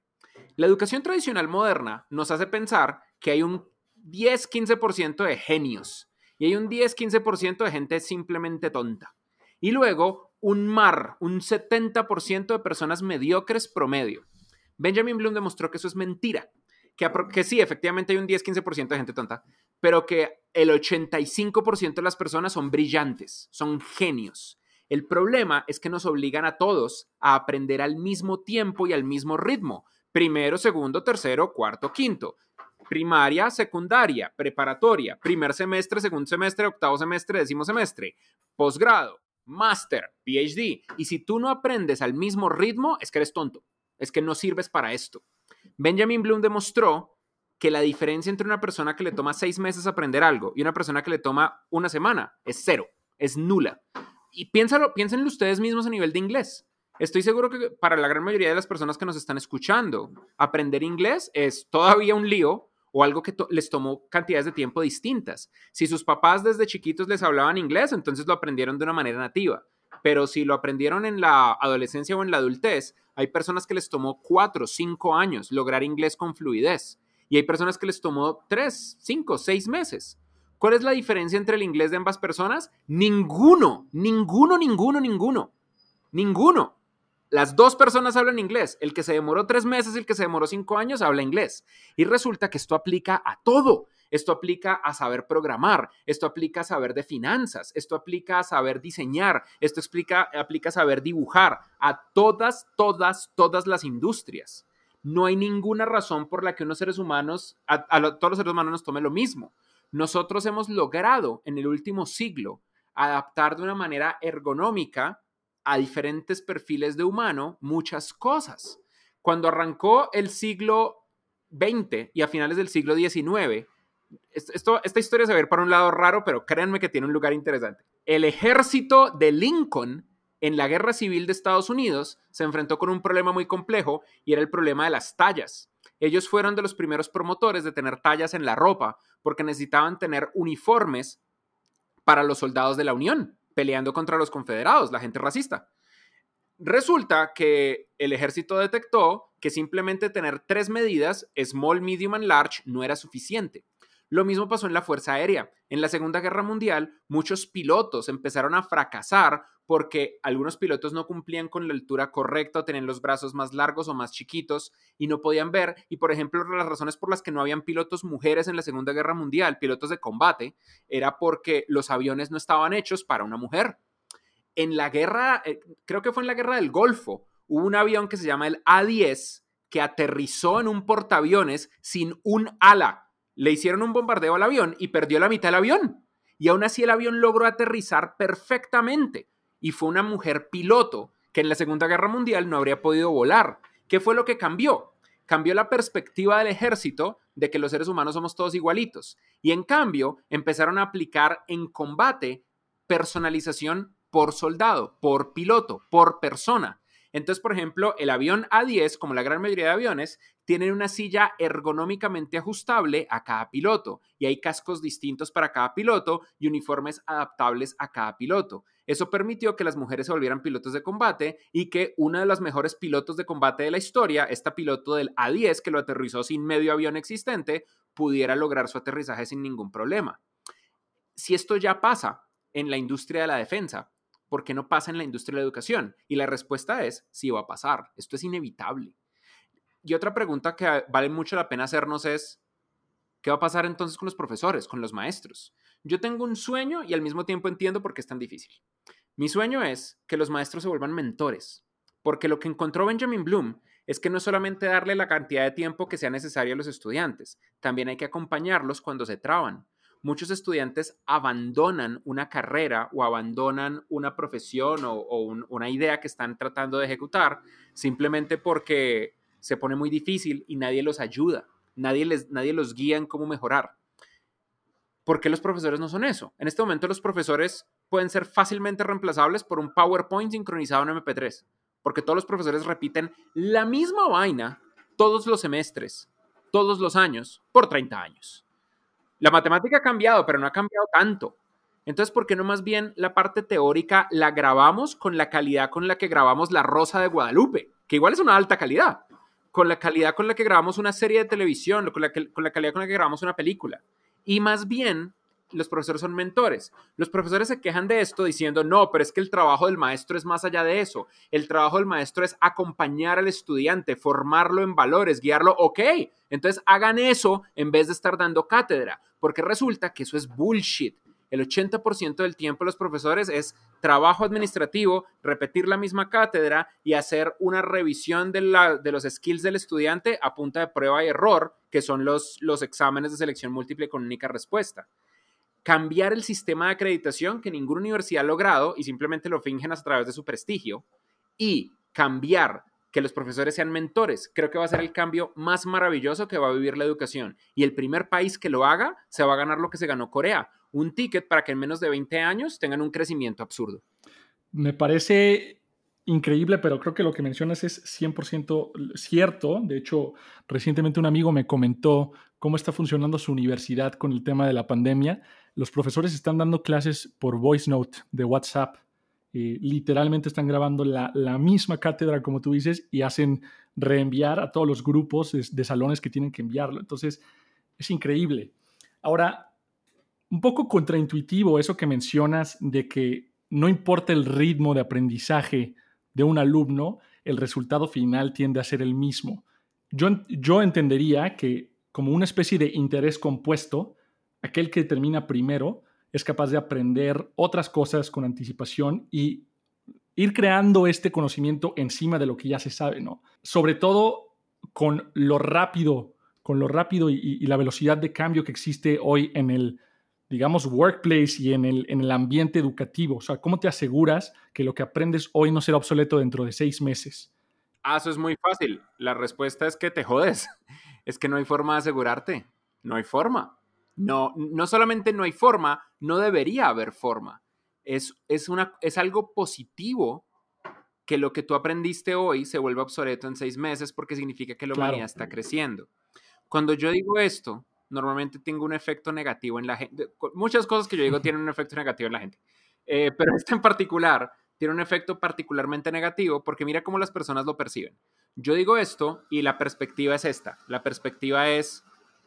La educación tradicional moderna nos hace pensar que hay un 10-15% de genios y hay un 10-15% de gente simplemente tonta. Y luego un mar, un 70% de personas mediocres promedio. Benjamin Bloom demostró que eso es mentira, que, que sí, efectivamente hay un 10-15% de gente tonta, pero que el 85% de las personas son brillantes, son genios. El problema es que nos obligan a todos a aprender al mismo tiempo y al mismo ritmo. Primero, segundo, tercero, cuarto, quinto. Primaria, secundaria, preparatoria, primer semestre, segundo semestre, octavo semestre, décimo semestre, posgrado, máster, PhD. Y si tú no aprendes al mismo ritmo, es que eres tonto, es que no sirves para esto. Benjamin Bloom demostró que la diferencia entre una persona que le toma seis meses aprender algo y una persona que le toma una semana es cero, es nula. Y piénsalo, piénsenlo ustedes mismos a nivel de inglés. Estoy seguro que para la gran mayoría de las personas que nos están escuchando, aprender inglés es todavía un lío o algo que les tomó cantidades de tiempo distintas. Si sus papás desde chiquitos les hablaban inglés, entonces lo aprendieron de una manera nativa. Pero si lo aprendieron en la adolescencia o en la adultez, hay personas que les tomó cuatro, cinco años lograr inglés con fluidez. Y hay personas que les tomó tres, cinco, seis meses. ¿Cuál es la diferencia entre el inglés de ambas personas? Ninguno, ninguno, ninguno, ninguno. Ninguno. Las dos personas hablan inglés. El que se demoró tres meses y el que se demoró cinco años habla inglés. Y resulta que esto aplica a todo. Esto aplica a saber programar, esto aplica a saber de finanzas, esto aplica a saber diseñar, esto explica, aplica a saber dibujar, a todas, todas, todas las industrias no hay ninguna razón por la que unos seres humanos, a, todos los seres humanos nos tome lo mismo. Nosotros hemos logrado en el último siglo adaptar de una manera ergonómica a diferentes perfiles de humano muchas cosas. Cuando arrancó el siglo XX y a finales del siglo XIX, esta historia se ve para un lado raro, pero créanme que tiene un lugar interesante. El ejército de Lincoln en la Guerra Civil de Estados Unidos se enfrentó con un problema muy complejo y era el problema de las tallas. Ellos fueron de los primeros promotores de tener tallas en la ropa porque necesitaban tener uniformes para los soldados de la Unión, peleando contra los confederados, la gente racista. Resulta que el ejército detectó que simplemente tener tres medidas, small, medium and large, no era suficiente. Lo mismo pasó en la Fuerza Aérea. En la Segunda Guerra Mundial, muchos pilotos empezaron a fracasar porque algunos pilotos no cumplían con la altura correcta, tenían los brazos más largos o más chiquitos y no podían ver. Y por ejemplo, las razones por las que no habían pilotos mujeres en la Segunda Guerra Mundial, pilotos de combate, era porque los aviones no estaban hechos para una mujer. En la guerra, eh, creo que fue en la guerra del Golfo, hubo un avión que se llama el A-10 que aterrizó en un portaaviones sin un ala. Le hicieron un bombardeo al avión y perdió la mitad del avión. Y aún así el avión logró aterrizar perfectamente. Y fue una mujer piloto que en la Segunda Guerra Mundial no habría podido volar. ¿Qué fue lo que cambió? Cambió la perspectiva del ejército de que los seres humanos somos todos igualitos. Y en cambio empezaron a aplicar en combate personalización por soldado, por piloto, por persona. Entonces, por ejemplo, el avión A10, como la gran mayoría de aviones, tiene una silla ergonómicamente ajustable a cada piloto y hay cascos distintos para cada piloto y uniformes adaptables a cada piloto. Eso permitió que las mujeres se volvieran pilotos de combate y que una de las mejores pilotos de combate de la historia, esta piloto del A10 que lo aterrizó sin medio avión existente, pudiera lograr su aterrizaje sin ningún problema. Si esto ya pasa en la industria de la defensa, ¿por qué no pasa en la industria de la educación? Y la respuesta es, sí va a pasar, esto es inevitable. Y otra pregunta que vale mucho la pena hacernos es, ¿qué va a pasar entonces con los profesores, con los maestros? Yo tengo un sueño y al mismo tiempo entiendo por qué es tan difícil. Mi sueño es que los maestros se vuelvan mentores, porque lo que encontró Benjamin Bloom es que no solamente darle la cantidad de tiempo que sea necesario a los estudiantes, también hay que acompañarlos cuando se traban, muchos estudiantes abandonan una carrera o abandonan una profesión o, una idea que están tratando de ejecutar simplemente porque se pone muy difícil y nadie los ayuda, nadie, les, nadie los guía en cómo mejorar. ¿Por qué los profesores no son eso? En este momento los profesores pueden ser fácilmente reemplazables por un PowerPoint sincronizado en MP3, porque todos los profesores repiten la misma vaina todos los semestres, todos los años, por 30 años. La matemática ha cambiado, pero no ha cambiado tanto. Entonces, ¿por qué no más bien la parte teórica la grabamos con la calidad con la que grabamos La Rosa de Guadalupe? Que igual es una alta calidad. Con la calidad con la que grabamos una serie de televisión, con la, calidad con la que grabamos una película. Y más bien los profesores son mentores. Los profesores se quejan de esto diciendo, no, pero es que el trabajo del maestro es más allá de eso. El trabajo del maestro es acompañar al estudiante, formarlo en valores, guiarlo. Ok, entonces hagan eso en vez de estar dando cátedra, porque resulta que eso es bullshit. El 80% del tiempo los profesores es trabajo administrativo, repetir la misma cátedra y hacer una revisión de, los skills del estudiante a punta de prueba y error, que son los, los exámenes de selección múltiple con única respuesta cambiar el sistema de acreditación que ninguna universidad ha logrado y simplemente lo fingen a través de su prestigio y cambiar que los profesores sean mentores. Creo que va a ser el cambio más maravilloso que va a vivir la educación. Y el primer país que lo haga se va a ganar lo que se ganó Corea, un ticket para que en menos de 20 años tengan un crecimiento absurdo. Me parece increíble, pero creo que lo que mencionas es 100% cierto. De hecho, recientemente un amigo me comentó cómo está funcionando su universidad con el tema de la pandemia los profesores están dando clases por voice note de WhatsApp. literalmente están grabando la, misma cátedra, como tú dices, y hacen reenviar a todos los grupos de, salones que tienen que enviarlo. Entonces, es increíble. Ahora, un poco contraintuitivo eso que mencionas de que no importa el ritmo de aprendizaje de un alumno, el resultado final tiende a ser el mismo. Yo, yo entendería que como una especie de interés compuesto, aquel que termina primero es capaz de aprender otras cosas con anticipación y ir creando este conocimiento encima de lo que ya se sabe, ¿no? Sobre todo con lo rápido, con lo rápido y, la velocidad de cambio que existe hoy en el, digamos, workplace y en el, en el ambiente educativo. O sea, ¿cómo te aseguras que lo que aprendes hoy no será obsoleto dentro de seis meses? Ah, eso es muy fácil. La respuesta es que te jodes. Es que no hay forma de asegurarte. No hay forma. No, no solamente no hay forma, no debería haber forma. Es, es, una, es algo positivo que lo que tú aprendiste hoy se vuelva obsoleto en seis meses porque significa que la humanidad está creciendo. Cuando yo digo esto, normalmente tengo un efecto negativo en la gente. Muchas cosas que yo digo tienen un efecto negativo en la gente, eh, pero este en particular tiene un efecto particularmente negativo porque mira cómo las personas lo perciben. Yo digo esto y la perspectiva es esta. La perspectiva es,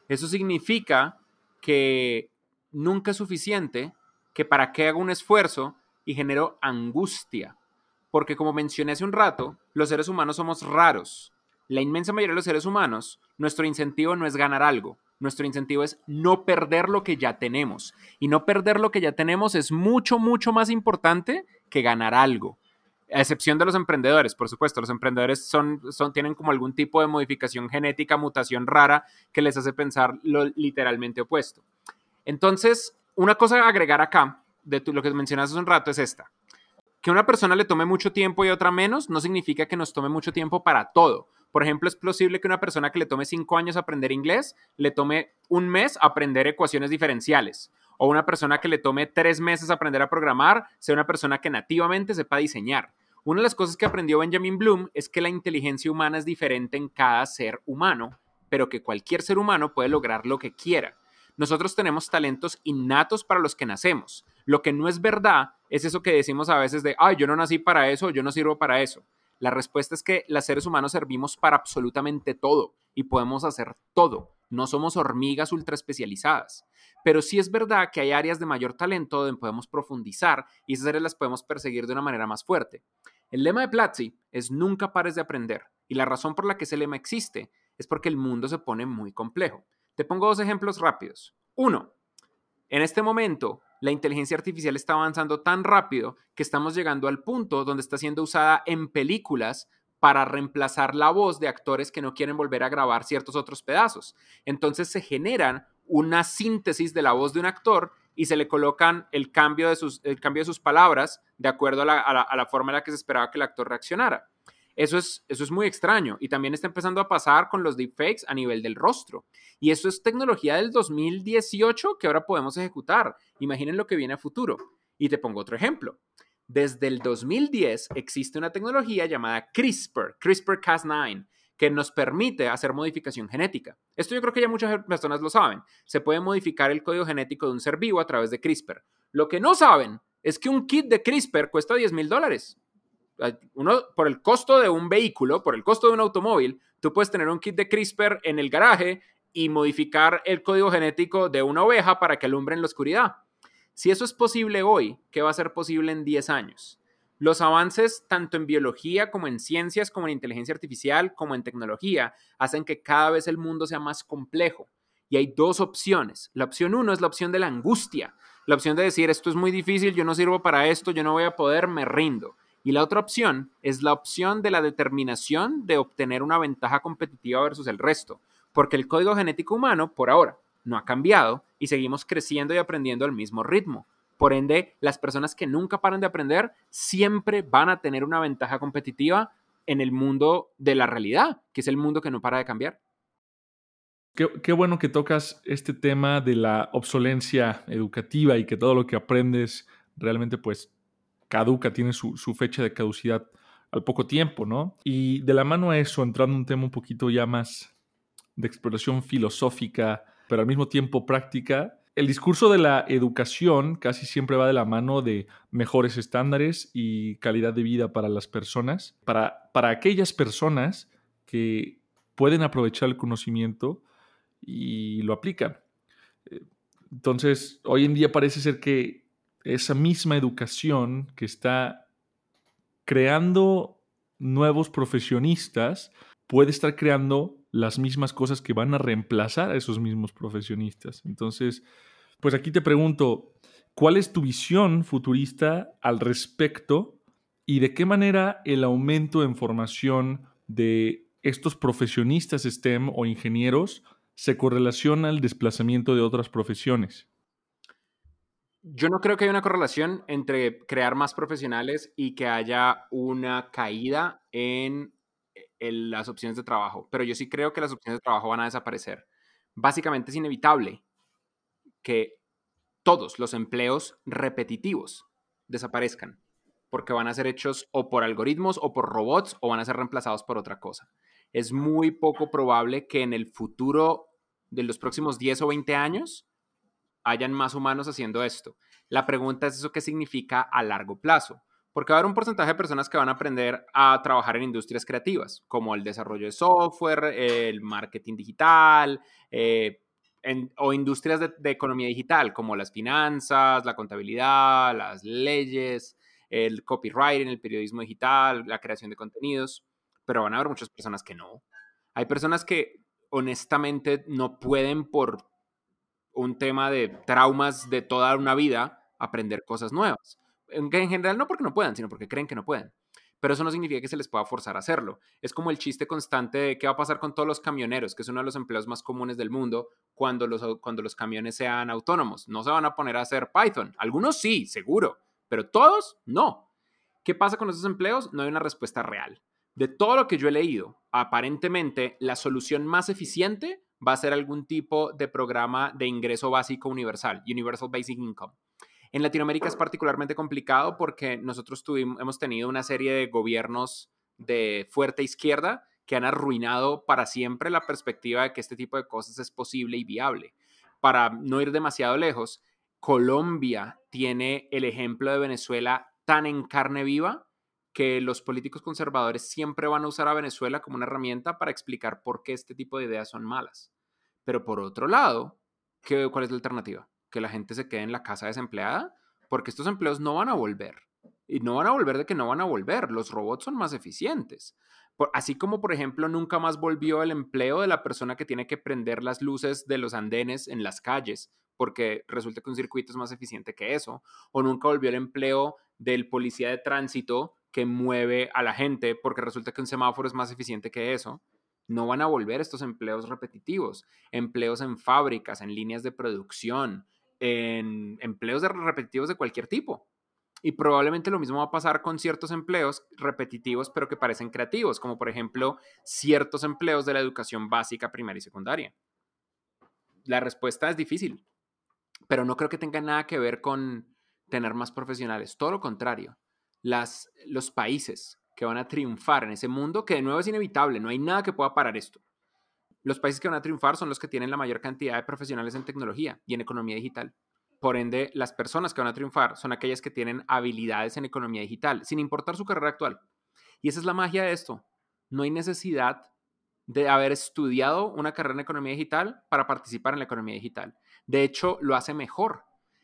eso significa que nunca es suficiente, que para qué hago un esfuerzo y genero angustia. Porque como mencioné hace un rato, los seres humanos somos raros. La inmensa mayoría de los seres humanos, nuestro incentivo no es ganar algo, nuestro incentivo es no perder lo que ya tenemos. Y no perder lo que ya tenemos es mucho, mucho más importante que ganar algo. A excepción de los emprendedores, por supuesto. Los emprendedores son, tienen como algún tipo de modificación genética, mutación rara, que les hace pensar lo literalmente opuesto. Entonces, una cosa a agregar acá, de lo que mencionaste hace un rato, es esta. Que una persona le tome mucho tiempo y otra menos, no significa que nos tome mucho tiempo para todo. Por ejemplo, es posible que una persona que le tome cinco años aprender inglés, le tome un mes aprender ecuaciones diferenciales. O una persona que le tome tres meses aprender a programar, sea una persona que nativamente sepa diseñar. Una de las cosas que aprendió Benjamin Bloom es que la inteligencia humana es diferente en cada ser humano, pero que cualquier ser humano puede lograr lo que quiera. Nosotros tenemos talentos innatos para los que nacemos. Lo que no es verdad es eso que decimos a veces de, ay, yo no nací para eso, yo no sirvo para eso. La respuesta es que los seres humanos servimos para absolutamente todo y podemos hacer todo. No somos hormigas ultra especializadas. Pero sí es verdad que hay áreas de mayor talento donde podemos profundizar y esas áreas las podemos perseguir de una manera más fuerte. El lema de Platzi es nunca pares de aprender y la razón por la que ese lema existe es porque el mundo se pone muy complejo. Te pongo dos ejemplos rápidos. Uno, en este momento la inteligencia artificial está avanzando tan rápido que estamos llegando al punto donde está siendo usada en películas para reemplazar la voz de actores que no quieren volver a grabar ciertos otros pedazos. Entonces se generan una síntesis de la voz de un actor y se le colocan el cambio de sus, el cambio de sus palabras de acuerdo a la, a la forma en la que se esperaba que el actor reaccionara. Eso es, eso es muy extraño y también está empezando a pasar con los deepfakes a nivel del rostro. Y eso es tecnología del 2018 que ahora podemos ejecutar. Imaginen lo que viene a futuro. Y te pongo otro ejemplo. Desde el 2010 existe una tecnología llamada CRISPR, CRISPR-Cas9, que nos permite hacer modificación genética. Esto yo creo que ya muchas personas lo saben. Se puede modificar el código genético de un ser vivo a través de CRISPR. Lo que no saben es que un kit de CRISPR cuesta 10 mil dólares uno, por el costo de un vehículo, por el costo de un automóvil, tú puedes tener un kit de CRISPR en el garaje y modificar el código genético de una oveja para que alumbre en la oscuridad. Si eso es posible hoy, ¿qué va a ser posible en 10 años? Los avances tanto en biología como en ciencias, como en inteligencia artificial, como en tecnología, hacen que cada vez el mundo sea más complejo. Y hay dos opciones. La opción uno es la opción de la angustia, la opción de decir, esto es muy difícil, yo no sirvo para esto, yo no voy a poder, me rindo. Y la otra opción es la opción de la determinación de obtener una ventaja competitiva versus el resto, porque el código genético humano, por ahora, no ha cambiado y seguimos creciendo y aprendiendo al mismo ritmo. Por ende, las personas que nunca paran de aprender siempre van a tener una ventaja competitiva en el mundo de la realidad, que es el mundo que no para de cambiar. Qué, bueno que tocas este tema de la obsolencia educativa y que todo lo que aprendes realmente pues caduca, tiene su, fecha de caducidad al poco tiempo, ¿no? Y de la mano a eso, entrando en un tema un poquito ya más de exploración filosófica, pero al mismo tiempo práctica, el discurso de la educación casi siempre va de la mano de mejores estándares y calidad de vida para las personas, para, para aquellas personas que pueden aprovechar el conocimiento y lo aplican. Entonces, hoy en día parece ser que esa misma educación que está creando nuevos profesionistas puede estar creando las mismas cosas que van a reemplazar a esos mismos profesionistas. Entonces, pues aquí te pregunto, ¿cuál es tu visión futurista al respecto y de qué manera el aumento en formación de estos profesionistas STEM o ingenieros se correlaciona al desplazamiento de otras profesiones? Yo no creo que haya una correlación entre crear más profesionales y que haya una caída en, las opciones de trabajo, pero yo sí creo que las opciones de trabajo van a desaparecer. Básicamente es inevitable que todos los empleos repetitivos desaparezcan, porque van a ser hechos o por algoritmos o por robots o van a ser reemplazados por otra cosa. Es muy poco probable que en el futuro de los próximos 10 o 20 años hayan más humanos haciendo esto. La pregunta es eso qué significa a largo plazo. Porque va a haber un porcentaje de personas que van a aprender a trabajar en industrias creativas, como el desarrollo de software, el marketing digital, eh, o industrias de, economía digital, como las finanzas, la contabilidad, las leyes, el copywriting, el periodismo digital, la creación de contenidos, pero van a haber muchas personas que no. Hay personas que honestamente no pueden por un tema de traumas de toda una vida aprender cosas nuevas. En, en general no porque no puedan, sino porque creen que no pueden pero eso no significa que se les pueda forzar a hacerlo. Es como el chiste constante de qué va a pasar con todos los camioneros, que es uno de los empleos más comunes del mundo cuando los, cuando los camiones sean autónomos. No se van a poner a hacer Python. Algunos sí, seguro, pero todos no. ¿Qué pasa con esos empleos? No hay una respuesta real. De todo lo que yo he leído, aparentemente la solución más eficiente va a ser algún tipo de programa de ingreso básico universal, Universal Basic Income. En Latinoamérica es particularmente complicado porque nosotros tuvimos, hemos tenido una serie de gobiernos de fuerte izquierda que han arruinado para siempre la perspectiva de que este tipo de cosas es posible y viable. Para no ir demasiado lejos, Colombia tiene el ejemplo de Venezuela tan en carne viva que los políticos conservadores siempre van a usar a Venezuela como una herramienta para explicar por qué este tipo de ideas son malas. Pero por otro lado, ¿qué, ¿cuál es la alternativa? que la gente se quede en la casa desempleada, porque estos empleos no van a volver. Y no van a volver de que no van a volver. Los robots son más eficientes. así como, por ejemplo, nunca más volvió el empleo de la persona que tiene que prender las luces de los andenes en las calles, porque resulta que un circuito es más eficiente que eso. O nunca volvió el empleo del policía de tránsito que mueve a la gente, porque resulta que un semáforo es más eficiente que eso. No van a volver estos empleos repetitivos, empleos en fábricas, en líneas de producción, en empleos repetitivos de cualquier tipo. Y probablemente lo mismo va a pasar con ciertos empleos repetitivos, pero que parecen creativos, como por ejemplo ciertos empleos de la educación básica, primaria y secundaria. La respuesta es difícil, pero no creo que tenga nada que ver con tener más profesionales. Todo lo contrario, las, los países que van a triunfar en ese mundo, que de nuevo es inevitable, no hay nada que pueda parar esto. Los países que van a triunfar son los que tienen la mayor cantidad de profesionales en tecnología y en economía digital. Por ende, las personas que van a triunfar son aquellas que tienen habilidades en economía digital, sin importar su carrera actual. Y esa es la magia de esto. No hay necesidad de haber estudiado una carrera en economía digital para participar en la economía digital. De hecho, lo hace mejor.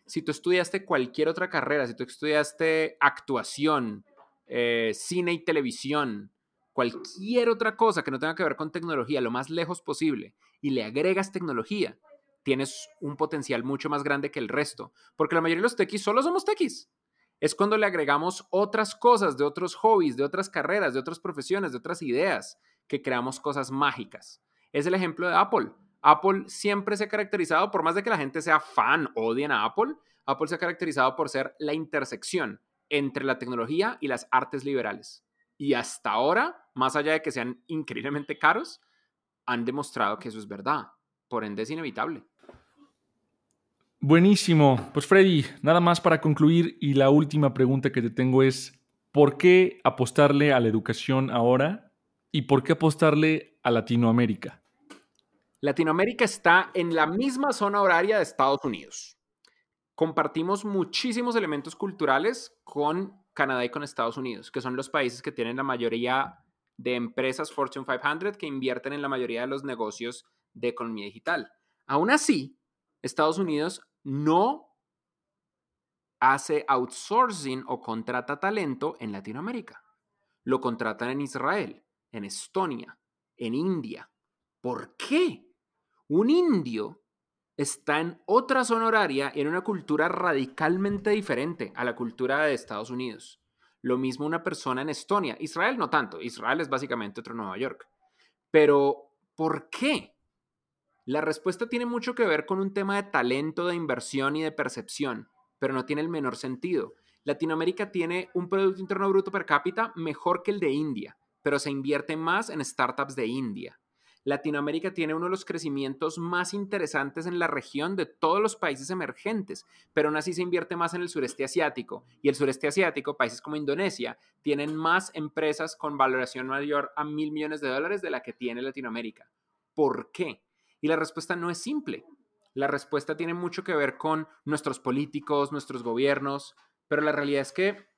Si tú estudiaste cualquier otra carrera, si tú estudiaste actuación, eh, cine y televisión, cualquier otra cosa que no tenga que ver con tecnología lo más lejos posible y le agregas tecnología, tienes un potencial mucho más grande que el resto. Porque la mayoría de los techis solo somos techis. Es cuando le agregamos otras cosas de otros hobbies, de otras carreras, de otras profesiones, de otras ideas, que creamos cosas mágicas. Es el ejemplo de Apple. Apple siempre se ha caracterizado, por más de que la gente sea fan, odien a Apple, Apple se ha caracterizado por ser la intersección entre la tecnología y las artes liberales. Y hasta ahora, más allá de que sean increíblemente caros, han demostrado que eso es verdad. Por ende, es inevitable. Buenísimo. Pues Freddy, nada más para concluir y la última pregunta que te tengo es, ¿por qué apostarle a la educación ahora y por qué apostarle a Latinoamérica? Latinoamérica está en la misma zona horaria de Estados Unidos. Compartimos muchísimos elementos culturales con Canadá y con Estados Unidos, que son los países que tienen la mayoría de empresas Fortune 500 que invierten en la mayoría de los negocios de economía digital. Aún así, Estados Unidos no hace outsourcing o contrata talento en Latinoamérica. Lo contratan en Israel, en Estonia, en India. ¿Por qué? Un indio está en otra zona horaria y en una cultura radicalmente diferente a la cultura de Estados Unidos. Lo mismo una persona en Estonia. Israel no tanto. Israel es básicamente otro Nueva York. Pero, ¿por qué? La respuesta tiene mucho que ver con un tema de talento, de inversión y de percepción, pero no tiene el menor sentido. Latinoamérica tiene un Producto Interno Bruto per cápita mejor que el de India, pero se invierte más en startups de India. Latinoamérica tiene uno de los crecimientos más interesantes en la región de todos los países emergentes, pero aún así se invierte más en el sureste asiático. Y el sureste asiático, países como Indonesia, tienen más empresas con valoración mayor a mil millones de dólares de la que tiene Latinoamérica. ¿Por qué? Y la respuesta no es simple. La respuesta tiene mucho que ver con nuestros políticos, nuestros gobiernos, pero la realidad es que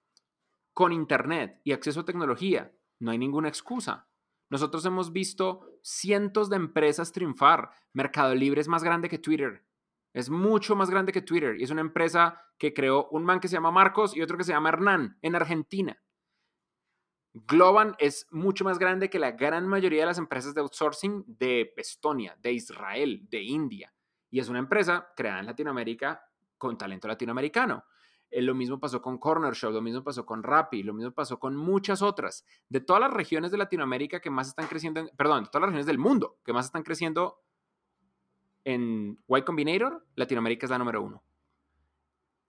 con Internet y acceso a tecnología no hay ninguna excusa Nosotros hemos visto cientos de empresas triunfar. Mercado Libre es más grande que Twitter. Es mucho más grande que Twitter y es una empresa que creó un man que se llama Marcos y otro que se llama Hernán en Argentina. Globan es mucho más grande que la gran mayoría de las empresas de outsourcing de Estonia, de Israel, de India. Y es una empresa creada en Latinoamérica con talento latinoamericano. Eh, lo mismo pasó con Corner Shop, lo mismo pasó con Rappi, lo mismo pasó con muchas otras. De todas las regiones de Latinoamérica que más están creciendo, perdón, de todas las regiones del mundo que más están creciendo en Y Combinator, Latinoamérica es la número uno.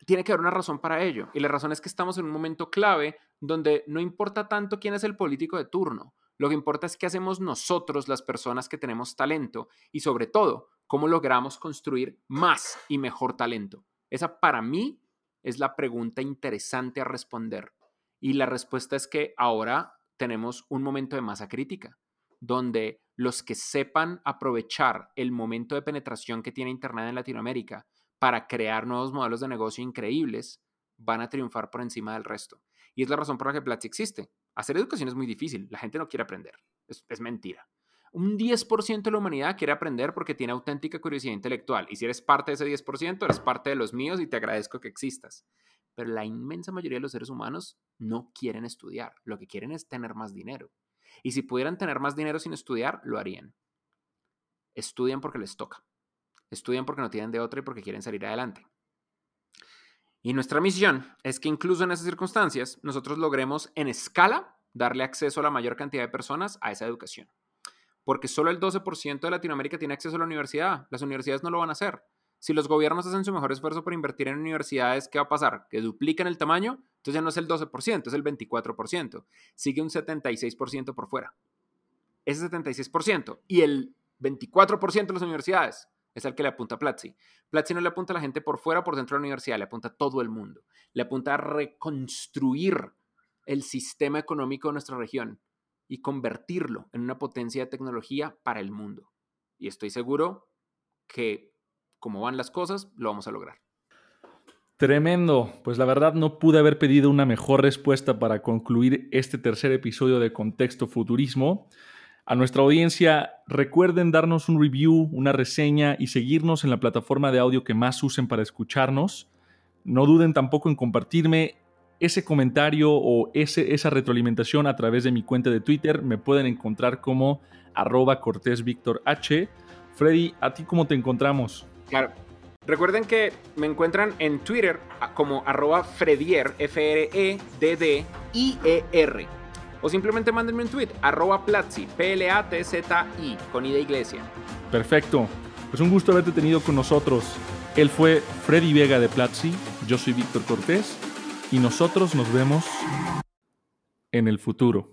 Tiene que haber una razón para ello. Y la razón es que estamos en un momento clave donde no importa tanto quién es el político de turno. Lo que importa es qué hacemos nosotros, las personas que tenemos talento, y sobre todo, cómo logramos construir más y mejor talento. Esa para mí es la pregunta interesante a responder. Y la respuesta es que ahora tenemos un momento de masa crítica, donde los que sepan aprovechar el momento de penetración que tiene Internet en Latinoamérica para crear nuevos modelos de negocio increíbles, van a triunfar por encima del resto. Y es la razón por la que Platzi existe. Hacer educación es muy difícil, la gente no quiere aprender, es, es mentira. Un 10% de la humanidad quiere aprender porque tiene auténtica curiosidad intelectual. Y si eres parte de ese 10%, eres parte de los míos y te agradezco que existas. Pero la inmensa mayoría de los seres humanos no quieren estudiar. Lo que quieren es tener más dinero. Y si pudieran tener más dinero sin estudiar, lo harían. Estudian porque les toca. Estudian porque no tienen de otra y porque quieren salir adelante. Y nuestra misión es que incluso en esas circunstancias nosotros logremos en escala darle acceso a la mayor cantidad de personas a esa educación porque solo el 12% de Latinoamérica tiene acceso a la universidad. Las universidades no lo van a hacer. Si los gobiernos hacen su mejor esfuerzo por invertir en universidades, ¿qué va a pasar? Que duplican el tamaño, entonces ya no es el 12%, es el 24%. Sigue un 76% por fuera. Ese 76% y el 24% de las universidades es al que le apunta Platzi. Platzi no le apunta a la gente por fuera por dentro de la universidad, le apunta a todo el mundo. Le apunta a reconstruir el sistema económico de nuestra región y convertirlo en una potencia de tecnología para el mundo. Y estoy seguro que, como van las cosas, lo vamos a lograr. Tremendo. Pues la verdad no pude haber pedido una mejor respuesta para concluir este tercer episodio de Contexto Futurismo. A nuestra audiencia, recuerden darnos un review, una reseña y seguirnos en la plataforma de audio que más usen para escucharnos. No duden tampoco en compartirme ese comentario o ese, esa retroalimentación a través de mi cuenta de Twitter. Me pueden encontrar como arroba Cortés Víctor H. Freddy, ¿a ti cómo te encontramos? Claro. Recuerden que me encuentran en Twitter como arroba Fredier, F-R-E-D-D-I-E-R. O simplemente mándenme un tweet, arroba Platzi, P-L-A-T-Z-I, con I de iglesia. Perfecto. Pues un gusto haberte tenido con nosotros. Él fue Freddy Vega de Platzi, yo soy Víctor Cortés y nosotros nos vemos en el futuro.